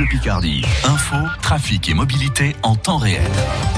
Bleu Picardie. Info, trafic et mobilité en temps réel.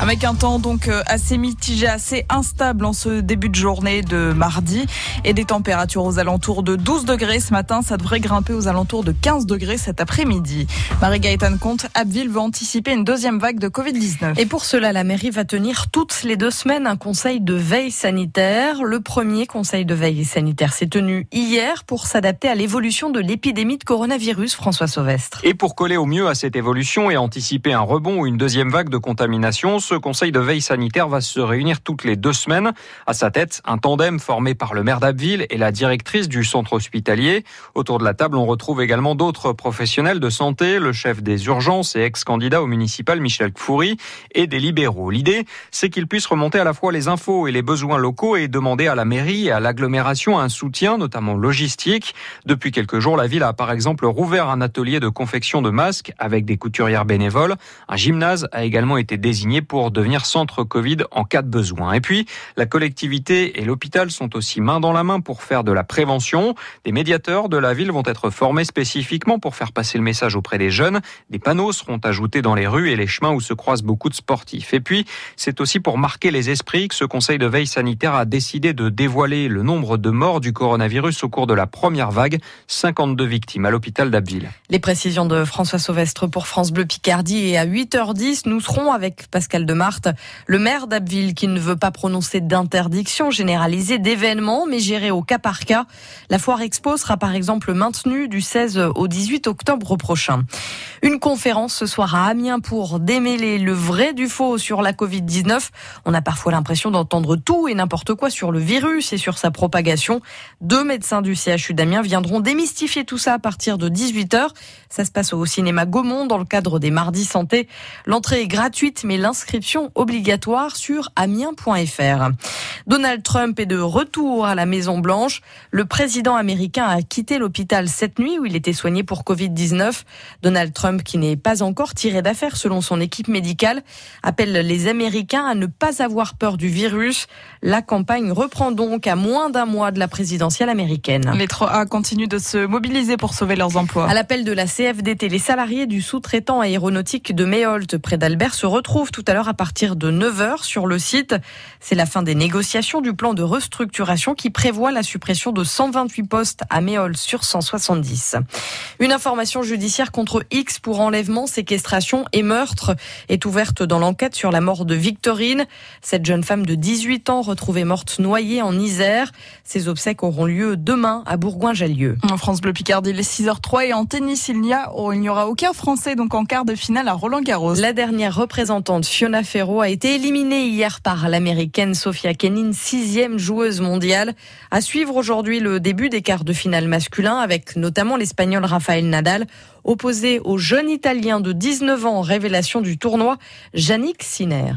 Avec un temps donc euh, assez mitigé, assez instable en ce début de journée de mardi et des températures aux alentours de 12 degrés ce matin. Ça devrait grimper aux alentours de 15 degrés cet après-midi. Marie-Gaëtane Comte, Abbeville veut anticiper une deuxième vague de Covid-19. Et pour cela, la mairie va tenir toutes les deux semaines un conseil de veille sanitaire. Le premier conseil de veille sanitaire s'est tenu hier pour s'adapter à l'évolution de l'épidémie de coronavirus, François Sauvestre. Et pour coller au mieux à cette évolution et anticiper un rebond ou une deuxième vague de contamination, ce conseil de veille sanitaire va se réunir toutes les deux semaines. À sa tête, un tandem formé par le maire d'Abbeville et la directrice du centre hospitalier. Autour de la table, on retrouve également d'autres professionnels de santé, le chef des urgences et ex-candidat au municipal Michel Kfoury et des libéraux. L'idée, c'est qu'ils puissent remonter à la fois les infos et les besoins locaux et demander à la mairie et à l'agglomération un soutien, notamment logistique. Depuis quelques jours, la ville a par exemple rouvert un atelier de confection de masques avec des couturières bénévoles. Un gymnase a également été désigné pour devenir centre Covid en cas de besoin. Et puis, la collectivité et l'hôpital sont aussi main dans la main pour faire de la prévention. Des médiateurs de la ville vont être formés spécifiquement pour faire passer le message auprès des jeunes. Des panneaux seront ajoutés dans les rues et les chemins où se croisent beaucoup de sportifs. Et puis, c'est aussi pour marquer les esprits que ce conseil de veille sanitaire a décidé de dévoiler le nombre de morts du coronavirus au cours de la première vague. 52 victimes à l'hôpital d'Abbeville. Les précisions de François Sauvestre pour France Bleu Picardie et à 8h10, nous serons avec Pascal Demarthe, le maire d'Abbeville qui ne veut pas prononcer d'interdiction généralisée d'événements mais gérée au cas par cas. La foire expo sera par exemple maintenue du 16 au 18 octobre prochain. Une conférence ce soir à Amiens pour démêler le vrai du faux sur la Covid-19. On a parfois l'impression d'entendre tout et n'importe quoi sur le virus et sur sa propagation. Deux médecins du CHU d'Amiens viendront démystifier tout ça à partir de 18h. Ça se passe au cinéma Gaumont dans le cadre des Mardis Santé. L'entrée est gratuite mais l'inscription obligatoire sur amiens.fr. Donald Trump est de retour à la Maison Blanche. Le président américain a quitté l'hôpital cette nuit où il était soigné pour Covid-19. Donald Trump, qui n'est pas encore tiré d'affaire selon son équipe médicale, appelle les Américains à ne pas avoir peur du virus. La campagne reprend donc à moins d'un mois de la présidentielle américaine. Les 3A continuent de se mobiliser pour sauver leurs emplois. À l'appel de la CFDT, les salariés du sous-traitant aéronautique de Méholt près d'Albert se retrouvent tout à l'heure à partir de 9h sur le site. C'est la fin des négociations du plan de restructuration qui prévoit la suppression de 128 postes à Méholt sur 170. Une information judiciaire contre X pour enlèvement, séquestration et meurtre est ouverte dans l'enquête sur la mort de Victorine. Cette jeune femme de 18 ans retrouvée morte noyée en Isère. Ses obsèques auront lieu demain à Bourgoin-Jallieu. En France Bleu Picardie, il est 6h03 et en tennis, il n'y a, oh, il n'y aura aucun Français donc en quart de finale à Roland Garros. La dernière représentante Fiona Ferro a été éliminée hier par l'américaine Sofia Kenin, sixième joueuse mondiale. À suivre aujourd'hui le début des quarts de finale masculins avec notamment l'espagnol Rafael Nadal opposé au jeune italien de 19 ans révélation du tournoi, Yannick Sinner.